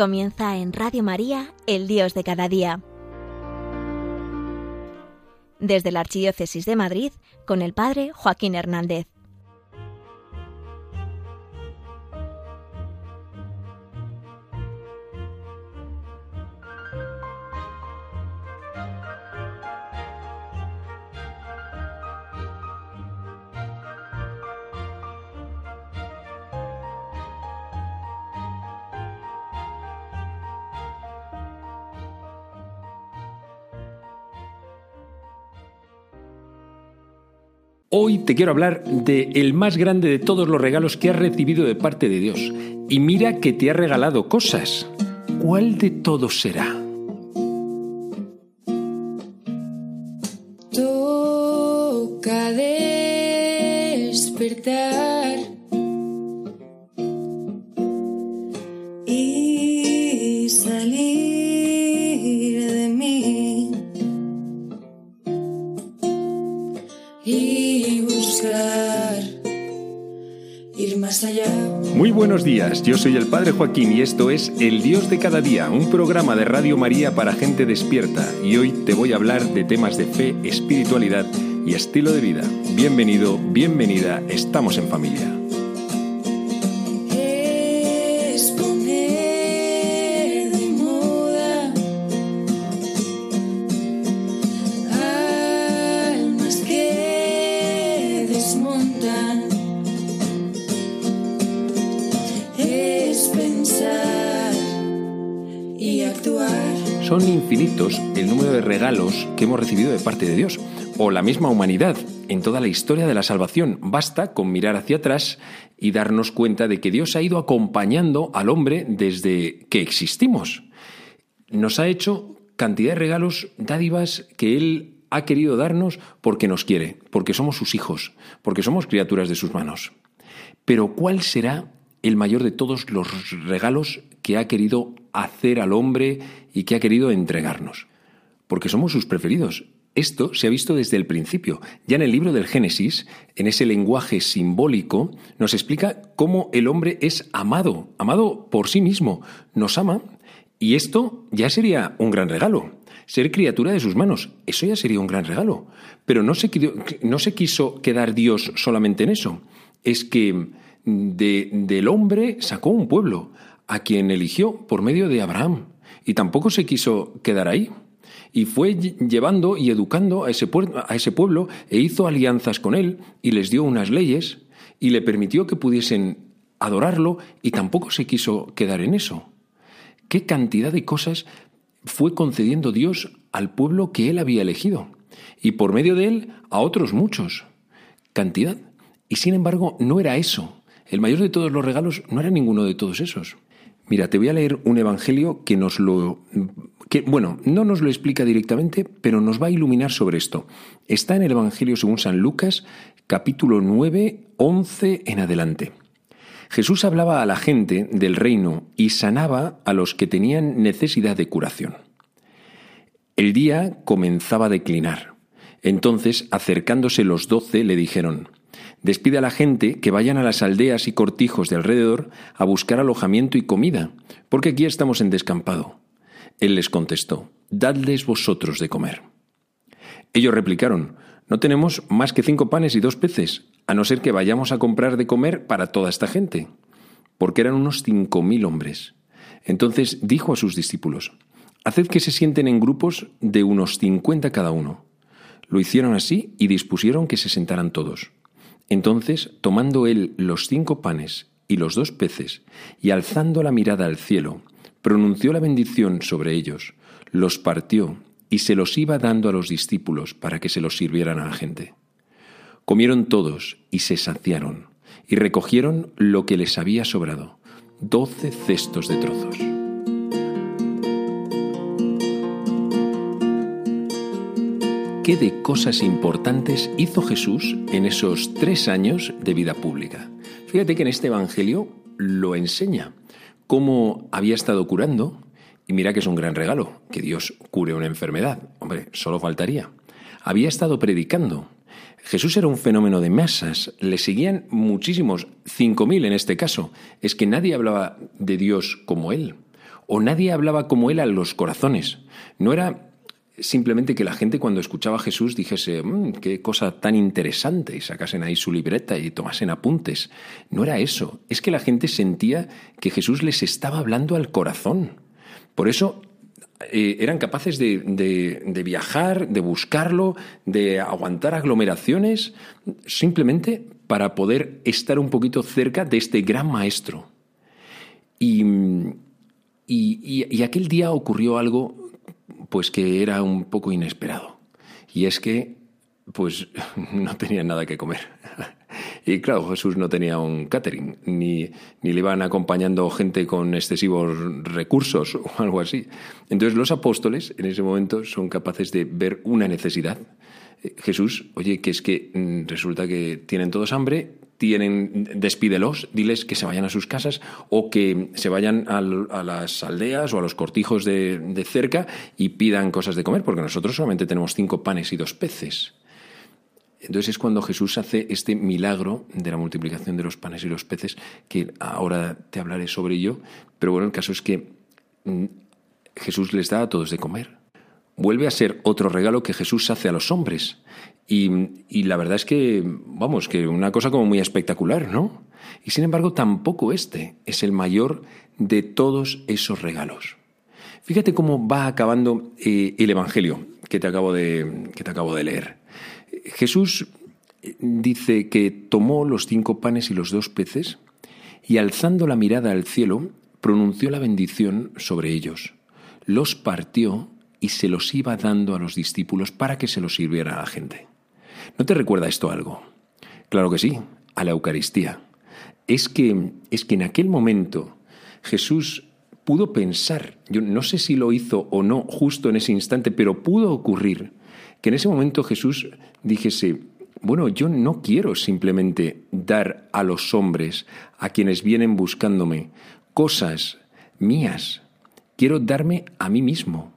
Comienza en Radio María, el Dios de cada día. Desde la Archidiócesis de Madrid, con el Padre Joaquín Hernández. Hoy te quiero hablar de el más grande de todos los regalos que has recibido de parte de Dios. Y mira que te ha regalado cosas. ¿Cuál de todos será? Y buscar ir más allá. Muy buenos días, yo soy el Padre Joaquín y esto es El Dios de cada día, un programa de Radio María para gente despierta. Y hoy te voy a hablar de temas de fe, espiritualidad y estilo de vida. Bienvenido, bienvenida, estamos en familia. Son infinitos el número de regalos que hemos recibido de parte de Dios, o la misma humanidad, en toda la historia de la salvación. Basta con mirar hacia atrás y darnos cuenta de que Dios ha ido acompañando al hombre desde que existimos. Nos ha hecho cantidad de regalos, dádivas que Él ha querido darnos porque nos quiere, porque somos sus hijos, porque somos criaturas de sus manos. Pero ¿cuál será el mayor de todos los regalos que ha querido hacer al hombre y que ha querido entregarnos? Porque somos sus preferidos. Esto se ha visto desde el principio. Ya en el libro del Génesis, en ese lenguaje simbólico, nos explica cómo el hombre es amado, amado por sí mismo. Nos ama y esto ya sería un gran regalo. Ser criatura de sus manos, eso ya sería un gran regalo. Pero no se, no se quiso quedar Dios solamente en eso. Es que de, del hombre sacó un pueblo, a quien eligió por medio de Abraham. Y tampoco se quiso quedar ahí. Y fue llevando y educando a ese, a ese pueblo e hizo alianzas con él y les dio unas leyes y le permitió que pudiesen adorarlo y tampoco se quiso quedar en eso. ¿Qué cantidad de cosas fue concediendo Dios al pueblo que él había elegido? Y por medio de él a otros muchos. Cantidad. Y sin embargo no era eso. El mayor de todos los regalos no era ninguno de todos esos. Mira, te voy a leer un evangelio que nos lo que bueno, no nos lo explica directamente, pero nos va a iluminar sobre esto. Está en el evangelio según San Lucas, capítulo 9, 11 en adelante. Jesús hablaba a la gente del reino y sanaba a los que tenían necesidad de curación. El día comenzaba a declinar. Entonces, acercándose los doce, le dijeron, Despide a la gente que vayan a las aldeas y cortijos de alrededor a buscar alojamiento y comida, porque aquí estamos en descampado. Él les contestó, Dadles vosotros de comer. Ellos replicaron, No tenemos más que cinco panes y dos peces, a no ser que vayamos a comprar de comer para toda esta gente, porque eran unos cinco mil hombres. Entonces dijo a sus discípulos, Haced que se sienten en grupos de unos cincuenta cada uno. Lo hicieron así y dispusieron que se sentaran todos. Entonces, tomando él los cinco panes y los dos peces, y alzando la mirada al cielo, pronunció la bendición sobre ellos, los partió y se los iba dando a los discípulos para que se los sirvieran a la gente. Comieron todos y se saciaron, y recogieron lo que les había sobrado, doce cestos de trozos. ¿Qué de cosas importantes hizo Jesús en esos tres años de vida pública? Fíjate que en este Evangelio lo enseña cómo había estado curando, y mira que es un gran regalo, que Dios cure una enfermedad. Hombre, solo faltaría. Había estado predicando. Jesús era un fenómeno de masas, le seguían muchísimos, cinco mil en este caso. Es que nadie hablaba de Dios como él. o nadie hablaba como él a los corazones. No era simplemente que la gente cuando escuchaba a Jesús dijese, "Mm, qué cosa tan interesante, y sacasen ahí su libreta y tomasen apuntes. No era eso, es que la gente sentía que Jesús les estaba hablando al corazón. Por eso eh, eran capaces de, de- viajar, de buscarlo, de aguantar aglomeraciones, simplemente para poder estar un poquito cerca de este gran maestro. Y, y- y- y aquel día ocurrió algo pues que era un poco inesperado. Y es que pues no tenían nada que comer. Y claro, Jesús no tenía un catering, ni, ni le iban acompañando gente con excesivos recursos o algo así. Entonces los apóstoles en ese momento son capaces de ver una necesidad. Eh, Jesús, oye, que es que mm, resulta que tienen todos hambre, tienen, despídelos, diles que se vayan a sus casas o que se vayan a, las aldeas o a los cortijos de, de cerca y pidan cosas de comer, porque nosotros solamente tenemos cinco panes y dos peces. Entonces es cuando Jesús hace este milagro de la multiplicación de los panes y los peces, que ahora te hablaré sobre ello, pero bueno, el caso es que mm, Jesús les da a todos de comer. Vuelve a ser otro regalo que Jesús hace a los hombres. Y, la verdad es que, vamos, que una cosa como muy espectacular, ¿no? Y sin embargo, tampoco este es el mayor de todos esos regalos. Fíjate cómo va acabando eh, el Evangelio que te acabo de, que te acabo de leer. Jesús dice que tomó los cinco panes y los dos peces y alzando la mirada al cielo pronunció la bendición sobre ellos, los partió y se los iba dando a los discípulos para que se los sirviera a la gente. ¿No te recuerda esto algo? Claro que sí, a la Eucaristía. Es que, es que en aquel momento Jesús pudo pensar, yo no sé si lo hizo o no justo en ese instante, pero pudo ocurrir que en ese momento Jesús dijese, bueno, yo no quiero simplemente dar a los hombres, a quienes vienen buscándome, cosas mías, quiero darme a mí mismo.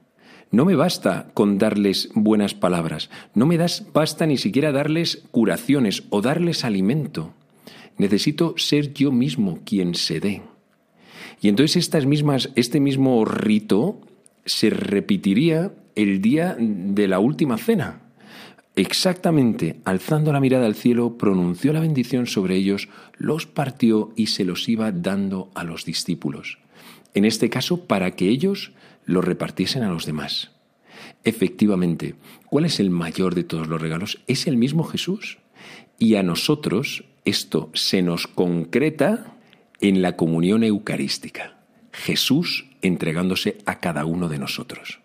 No me basta con darles buenas palabras, no me das, basta ni siquiera darles curaciones o darles alimento. Necesito ser yo mismo quien se dé. Y entonces estas mismas, este mismo rito se repetiría el día de la última cena. Exactamente, alzando la mirada al cielo, pronunció la bendición sobre ellos, los partió y se los iba dando a los discípulos. En este caso, para que ellos lo repartiesen a los demás. Efectivamente, ¿cuál es el mayor de todos los regalos? Es el mismo Jesús. Y a nosotros esto se nos concreta en la comunión eucarística. Jesús entregándose a cada uno de nosotros.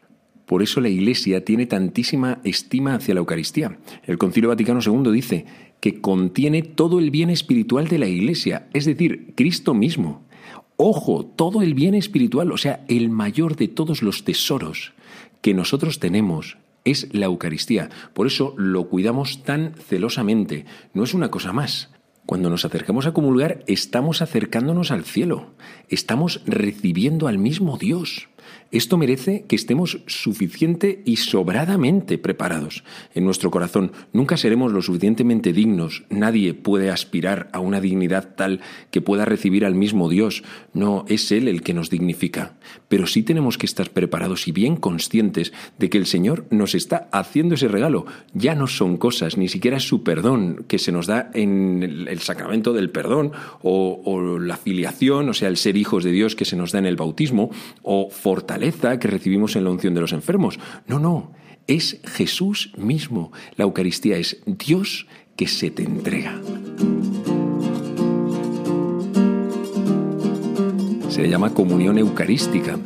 Por eso la Iglesia tiene tantísima estima hacia la Eucaristía. El Concilio Vaticano II dice que contiene todo el bien espiritual de la Iglesia, es decir, Cristo mismo. Ojo, todo el bien espiritual, o sea, el mayor de todos los tesoros que nosotros tenemos es la Eucaristía. Por eso lo cuidamos tan celosamente. No es una cosa más. Cuando nos acercamos a comulgar, estamos acercándonos al cielo. Estamos recibiendo al mismo Dios. Esto merece que estemos suficiente y sobradamente preparados. En nuestro corazón nunca seremos lo suficientemente dignos. Nadie puede aspirar a una dignidad tal que pueda recibir al mismo Dios. No, es Él el que nos dignifica. Pero sí tenemos que estar preparados y bien conscientes de que el Señor nos está haciendo ese regalo. Ya no son cosas, ni siquiera es su perdón que se nos da en el, sacramento del perdón o, o la filiación, o sea, el ser hijos de Dios que se nos da en el bautismo, o fortaleza que recibimos en la unción de los enfermos. No, no, es Jesús mismo. La Eucaristía es Dios que se te entrega. Se llama comunión eucarística.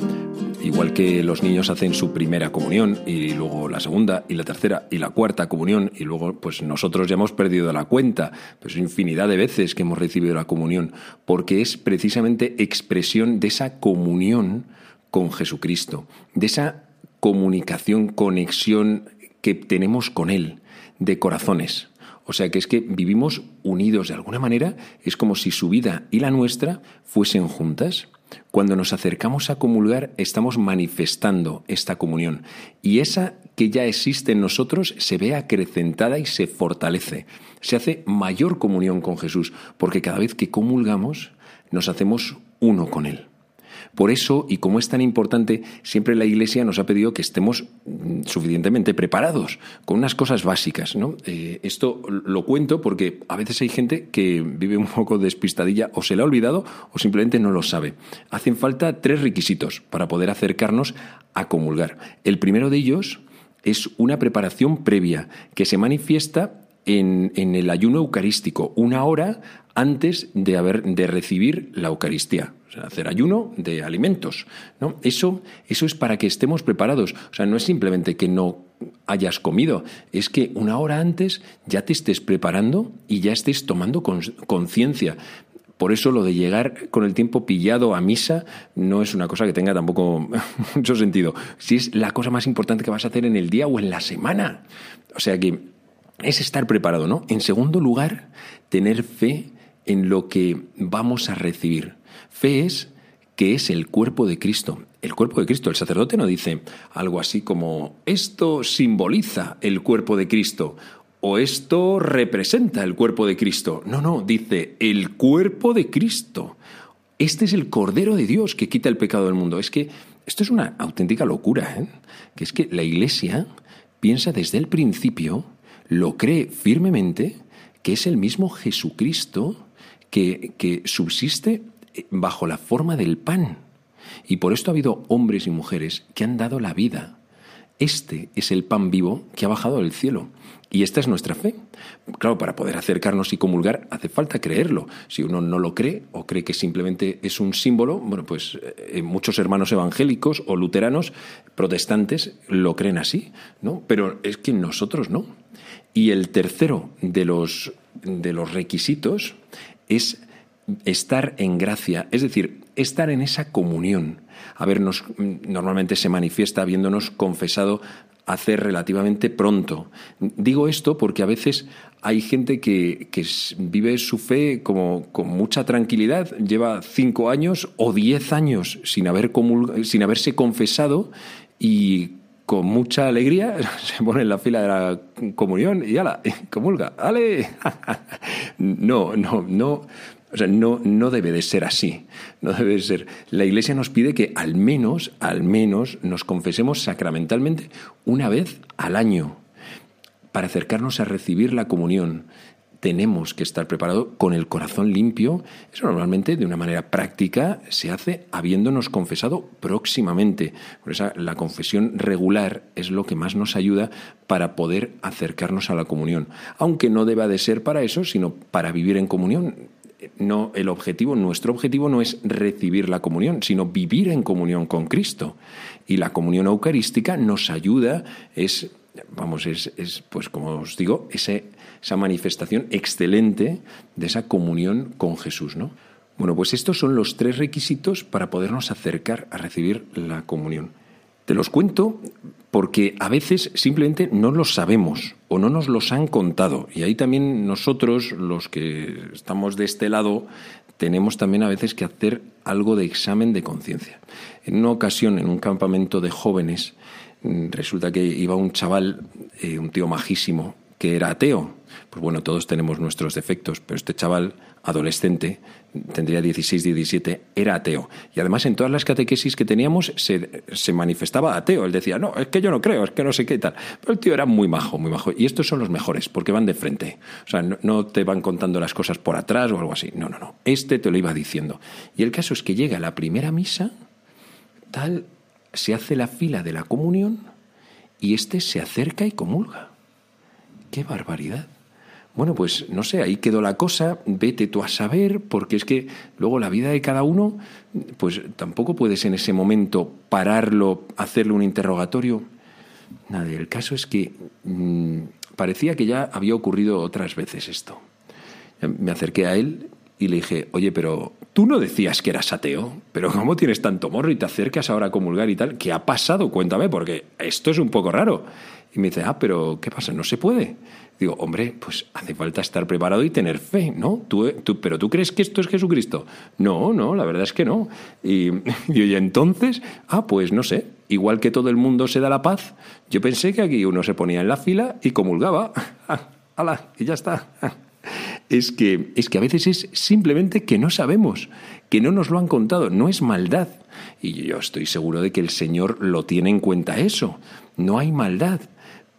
Igual que los niños hacen su primera comunión y luego la segunda y la tercera y la cuarta comunión y luego pues nosotros ya hemos perdido la cuenta, pues infinidad de veces que hemos recibido la comunión, porque es precisamente expresión de esa comunión con Jesucristo, de esa comunicación, conexión que tenemos con Él, de corazones. O sea que es que vivimos unidos de alguna manera, es como si su vida y la nuestra fuesen juntas. Cuando nos acercamos a comulgar estamos manifestando esta comunión y esa que ya existe en nosotros se ve acrecentada y se fortalece. Se hace mayor comunión con Jesús porque cada vez que comulgamos nos hacemos uno con Él. Por eso, y como es tan importante, siempre la Iglesia nos ha pedido que estemos mm, suficientemente preparados con unas cosas básicas. Eh, esto lo cuento porque a veces hay gente que vive un poco despistadilla o se le ha olvidado o simplemente no lo sabe. Hacen falta tres requisitos para poder acercarnos a comulgar. El primero de ellos es una preparación previa que se manifiesta en, en, el ayuno eucarístico, una hora antes de, haber, de recibir la Eucaristía. Hacer ayuno de alimentos. ¿no? Eso, eso es para que estemos preparados. O sea, no es simplemente que no hayas comido, es que una hora antes ya te estés preparando y ya estés tomando conciencia. Por eso lo de llegar con el tiempo pillado a misa no es una cosa que tenga tampoco mucho sentido. Si es la cosa más importante que vas a hacer en el día o en la semana. O sea que es estar preparado, ¿no? En segundo lugar, tener fe en lo que vamos a recibir. Fe es que es el cuerpo de Cristo. El cuerpo de Cristo. El sacerdote no dice algo así como esto simboliza el cuerpo de Cristo o esto representa el cuerpo de Cristo. No, no, dice el cuerpo de Cristo. Este es el Cordero de Dios que quita el pecado del mundo. Es que esto es una auténtica locura, ¿eh? que es que la Iglesia piensa desde el principio, lo cree firmemente, que es el mismo Jesucristo que, subsiste bajo la forma del pan. Y por esto ha habido hombres y mujeres que han dado la vida. Este es el pan vivo que ha bajado del cielo. Y esta es nuestra fe. Claro, para poder acercarnos y comulgar hace falta creerlo. Si uno no lo cree o cree que simplemente es un símbolo, bueno, pues eh, muchos hermanos evangélicos o luteranos, protestantes, lo creen así, ¿no? Pero es que nosotros no. Y el tercero de los, de los requisitos es estar en gracia, es decir, estar en esa comunión. Habernos, normalmente se manifiesta habiéndonos confesado hacer relativamente pronto. Digo esto porque a veces hay gente que, vive su fe como con mucha tranquilidad, lleva cinco años o diez años sin, haber sin haberse confesado y con mucha alegría se pone en la fila de la comunión y ala, comulga, ¡ale! no, no, no. O sea, no, no debe de ser así. No debe de ser. La Iglesia nos pide que al menos, al menos, nos confesemos sacramentalmente una vez al año para acercarnos a recibir la comunión tenemos que estar preparados con el corazón limpio. Eso normalmente de una manera práctica se hace habiéndonos confesado próximamente. Por eso la confesión regular es lo que más nos ayuda para poder acercarnos a la comunión. Aunque no deba de ser para eso, sino para vivir en comunión. No, el objetivo, nuestro objetivo no es recibir la comunión, sino vivir en comunión con Cristo. Y la comunión eucarística nos ayuda, es vamos, es, es, pues como os digo, esa manifestación excelente de esa comunión con Jesús, ¿no? Bueno, pues estos son los tres requisitos para podernos acercar a recibir la comunión. Te los cuento porque a veces simplemente no los sabemos o no nos los han contado. Y ahí también nosotros, los que estamos de este lado, tenemos también a veces que hacer algo de examen de conciencia. En una ocasión, en un campamento de jóvenes, resulta que iba un chaval, eh, un tío majísimo, que era ateo. Pues bueno, todos tenemos nuestros defectos, pero este chaval, adolescente, tendría 16, 17, era ateo. Y además en todas las catequesis que teníamos se, se, manifestaba ateo. Él decía, no, es que yo no creo, es que no sé qué tal. Pero el tío era muy majo, muy majo. Y estos son los mejores, porque van de frente. O sea, no, no te van contando las cosas por atrás o algo así. No, no, no. Este te lo iba diciendo. Y el caso es que llega la primera misa, tal, se hace la fila de la comunión y éste se acerca y comulga. ¡Qué barbaridad! Bueno, pues no sé, ahí quedó la cosa, vete tú a saber, porque es que luego la vida de cada uno, pues tampoco puedes en ese momento pararlo, hacerle un interrogatorio. Nada, el caso es que mmm, parecía que ya había ocurrido otras veces esto. Me acerqué a él y le dije, oye, pero tú no decías que eras ateo, pero ¿cómo tienes tanto morro y te acercas ahora a comulgar y tal? ¿Qué ha pasado? Cuéntame, porque esto es un poco raro. Y me dice, ah, pero ¿qué pasa? ¿No se puede? Digo, hombre, pues hace falta estar preparado y tener fe, ¿no? ¿Tú, tú, pero tú crees que esto es Jesucristo? No, no, la verdad es que no. Y, y entonces, ah, pues no sé, igual que todo el mundo se da la paz, yo pensé que aquí uno se ponía en la fila y comulgaba. ¡Hala! Y ya está. es que, es que a veces es simplemente que no sabemos, que no nos lo han contado, no es maldad. Y yo estoy seguro de que el Señor lo tiene en cuenta eso. No hay maldad,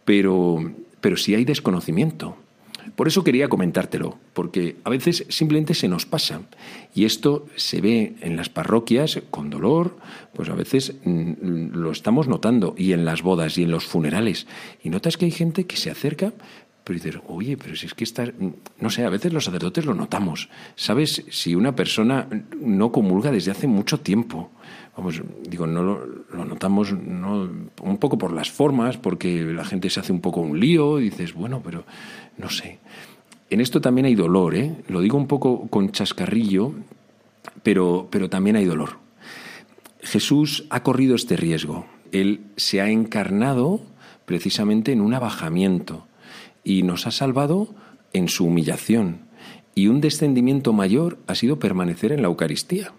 pero, pero sí hay desconocimiento. Por eso quería comentártelo, porque a veces simplemente se nos pasa. Y esto se ve en las parroquias con dolor, pues a veces mm, lo estamos notando, y en las bodas y en los funerales. Y notas que hay gente que se acerca, pero dices, oye, pero si es que está, no sé, a veces los sacerdotes lo notamos. ¿Sabes si una persona no comulga desde hace mucho tiempo? Digo, no lo, notamos no, un poco por las formas, porque la gente se hace un poco un lío, y dices, bueno, pero no sé. En esto también hay dolor, ¿eh? Lo digo un poco con chascarrillo, pero, pero también hay dolor. Jesús ha corrido este riesgo. Él se ha encarnado precisamente en un abajamiento y nos ha salvado en su humillación. Y un descendimiento mayor ha sido permanecer en la Eucaristía.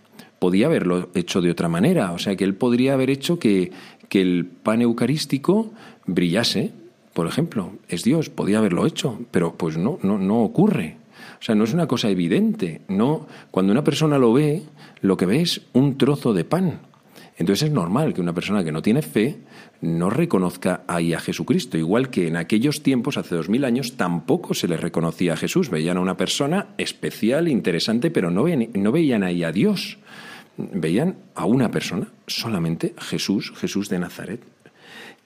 Podía haberlo hecho de otra manera, o sea que él podría haber hecho que, que el pan eucarístico brillase, por ejemplo, es Dios, podía haberlo hecho, pero pues no, no, no ocurre. O sea, no es una cosa evidente. No, cuando una persona lo ve, lo que ve es un trozo de pan. Entonces es normal que una persona que no tiene fe no reconozca ahí a Jesucristo, igual que en aquellos tiempos, hace dos mil años, tampoco se le reconocía a Jesús. Veían a una persona especial, interesante, pero no, no veían ahí a Dios. Veían a una persona, solamente Jesús, Jesús de Nazaret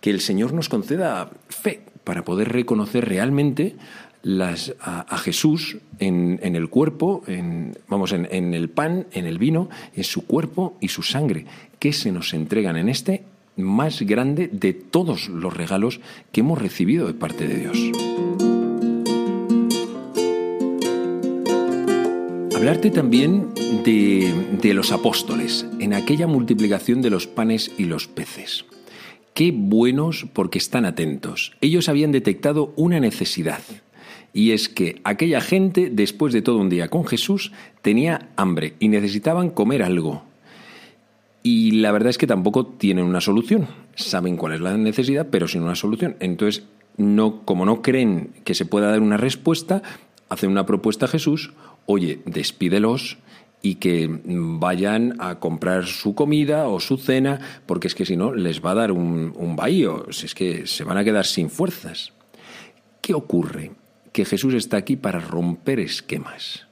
que el Señor nos conceda fe para poder reconocer realmente las, a, Jesús en, el cuerpo, en, vamos, en, en, el pan, en el vino, en su cuerpo y su sangre, que se nos entregan en este más grande de todos los regalos que hemos recibido de parte de Dios. Hablarte también de, de los apóstoles, en aquella multiplicación de los panes y los peces. Qué buenos porque están atentos. Ellos habían detectado una necesidad. Y es que aquella gente, después de todo un día con Jesús, tenía hambre y necesitaban comer algo. Y la verdad es que tampoco tienen una solución. Saben cuál es la necesidad, pero sin una solución. Entonces, no, como no creen que se pueda dar una respuesta, hacen una propuesta a Jesús, oye, despídelos y que vayan a comprar su comida o su cena, porque es que si no les va a dar un, un bahío, es que se van a quedar sin fuerzas. ¿Qué ocurre? Que Jesús está aquí para romper esquemas,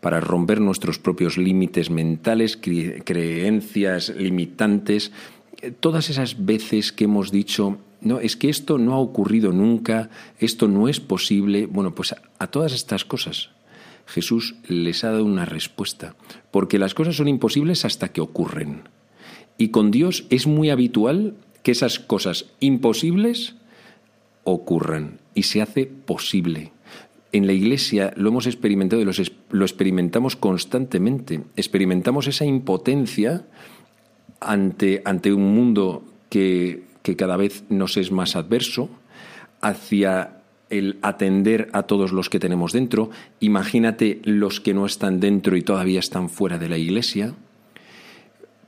para romper nuestros propios límites mentales, creencias limitantes, todas esas veces que hemos dicho, no, es que esto no ha ocurrido nunca, esto no es posible, bueno, pues a todas estas cosas Jesús les ha dado una respuesta, porque las cosas son imposibles hasta que ocurren. Y con Dios es muy habitual que esas cosas imposibles ocurran y se hace posible. En la Iglesia lo hemos experimentado y lo experimentamos constantemente. Experimentamos esa impotencia ante, ante un mundo que, que cada vez nos es más adverso, hacia el atender a todos los que tenemos dentro. Imagínate los que no están dentro y todavía están fuera de la iglesia.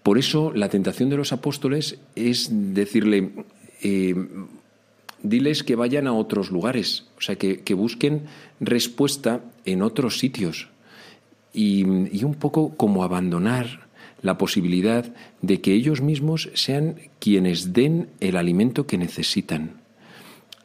Por eso la tentación de los apóstoles es decirle, eh, diles que vayan a otros lugares, o sea, que, busquen respuesta en otros sitios y, y un poco como abandonar la posibilidad de que ellos mismos sean quienes den el alimento que necesitan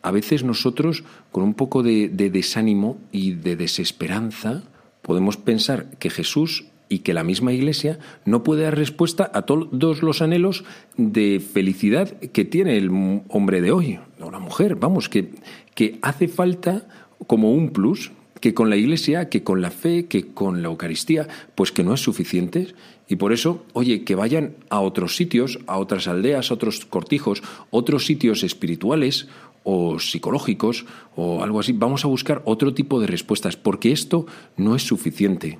a veces nosotros, con un poco de, desánimo y de desesperanza, podemos pensar que Jesús y que la misma Iglesia no puede dar respuesta a todos los anhelos de felicidad que tiene el hombre de hoy, o la mujer, vamos, que, que hace falta como un plus, que con la Iglesia, que con la fe, que con la Eucaristía, pues que no es suficiente. Y por eso, oye, que vayan a otros sitios, a otras aldeas, a otros cortijos, otros sitios espirituales, o psicológicos o algo así. Vamos a buscar otro tipo de respuestas porque esto no es suficiente.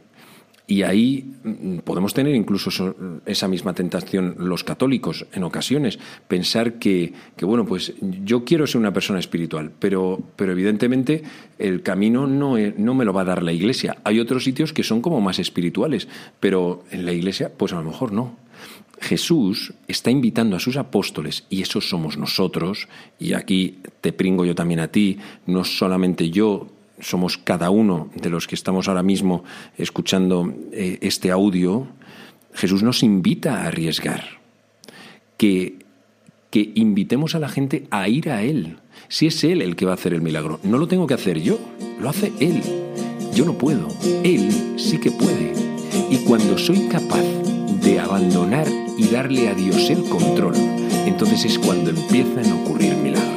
Y ahí mm, podemos tener incluso esa misma tentación los católicos en ocasiones, pensar que, que, bueno, pues yo quiero ser una persona espiritual, pero, pero evidentemente el camino no, no me lo va a dar la iglesia. Hay otros sitios que son como más espirituales, pero en la iglesia pues a lo mejor no. Jesús está invitando a sus apóstoles, y esos somos nosotros, y aquí te pringo yo también a ti, no solamente yo somos cada uno de los que estamos ahora mismo escuchando eh, este audio, Jesús nos invita a arriesgar, que, que invitemos a la gente a ir a Él. Si es Él el que va a hacer el milagro, no lo tengo que hacer yo, lo hace Él. Yo no puedo, Él sí que puede. Y cuando soy capaz de abandonar y darle a Dios el control, entonces es cuando empiezan a ocurrir milagros.